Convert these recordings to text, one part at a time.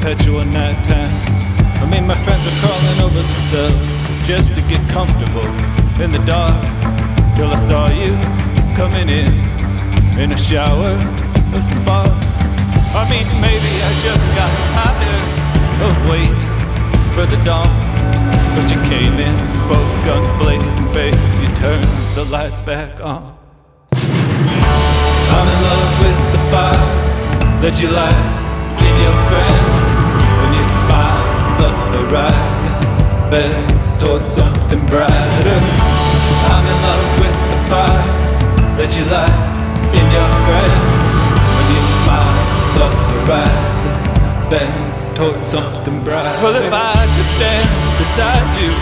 perpetual nighttime. I mean, my friends are crawling over themselves just to get comfortable in the dark. Till I saw you coming in in a shower of sparks. I mean, maybe I just got tired of waiting for the dawn. But you came in, both guns blazing, babe. You turned the lights back on. I'm in love with the fire that you light in your friends. happens towards something brighter. I'm in love with the fire that you light in your friends. When you smile, the horizon bends towards something brighter. Well, if I could stand beside you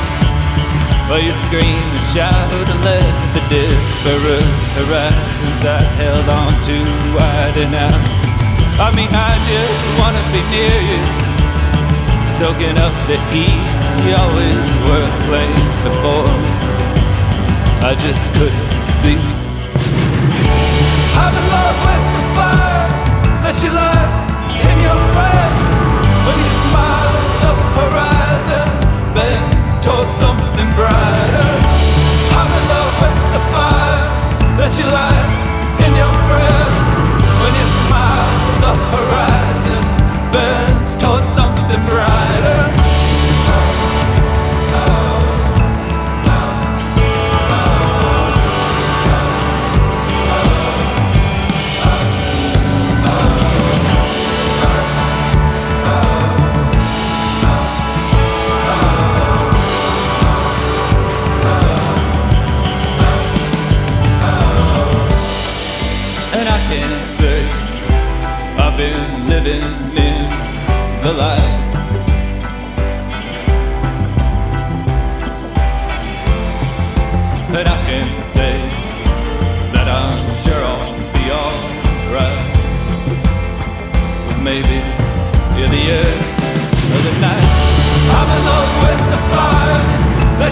while you scream and shout and let the disparate horizons I held on to widen out. I mean, I just wanna be near you, soaking up the heat you always were a flame before me. I just couldn't see. I'm in love with the fire that you light in your breath. When you smile, the horizon bends towards something brighter. I'm in love with the fire that you light.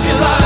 You life.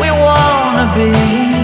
we wanna be.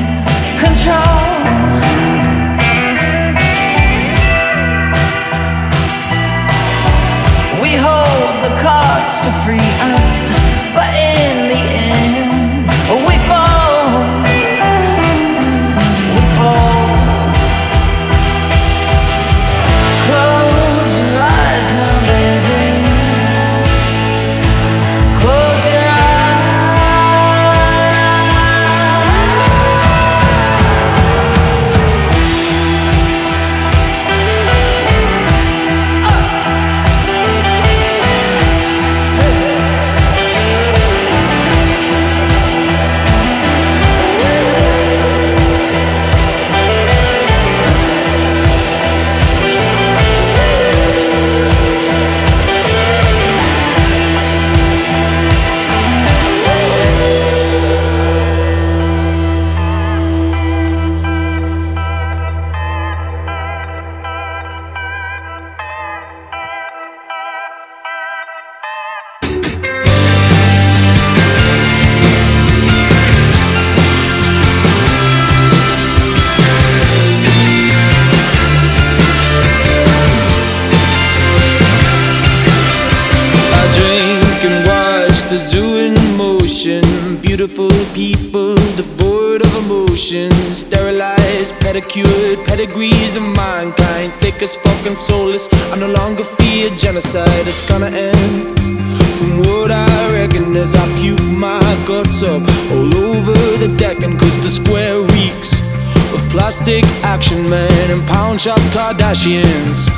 action men and pound shop Kardashians.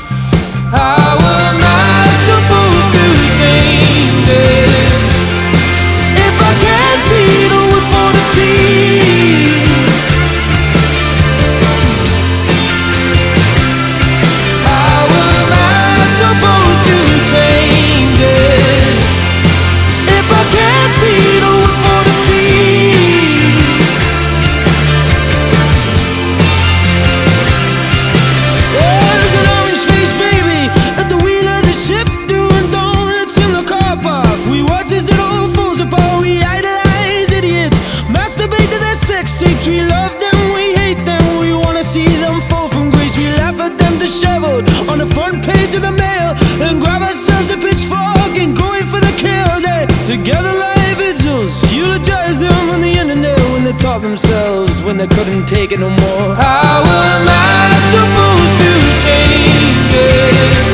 How am I supposed to change it if I can't see the wood for the trees? when they couldn't take it no more. How am I supposed to change it?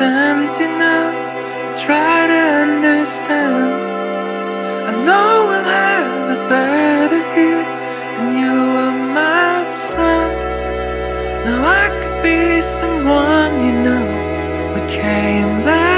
Empty now. I try to understand. I know we'll have it better here, and you are my friend. Now I could be someone you know. We came that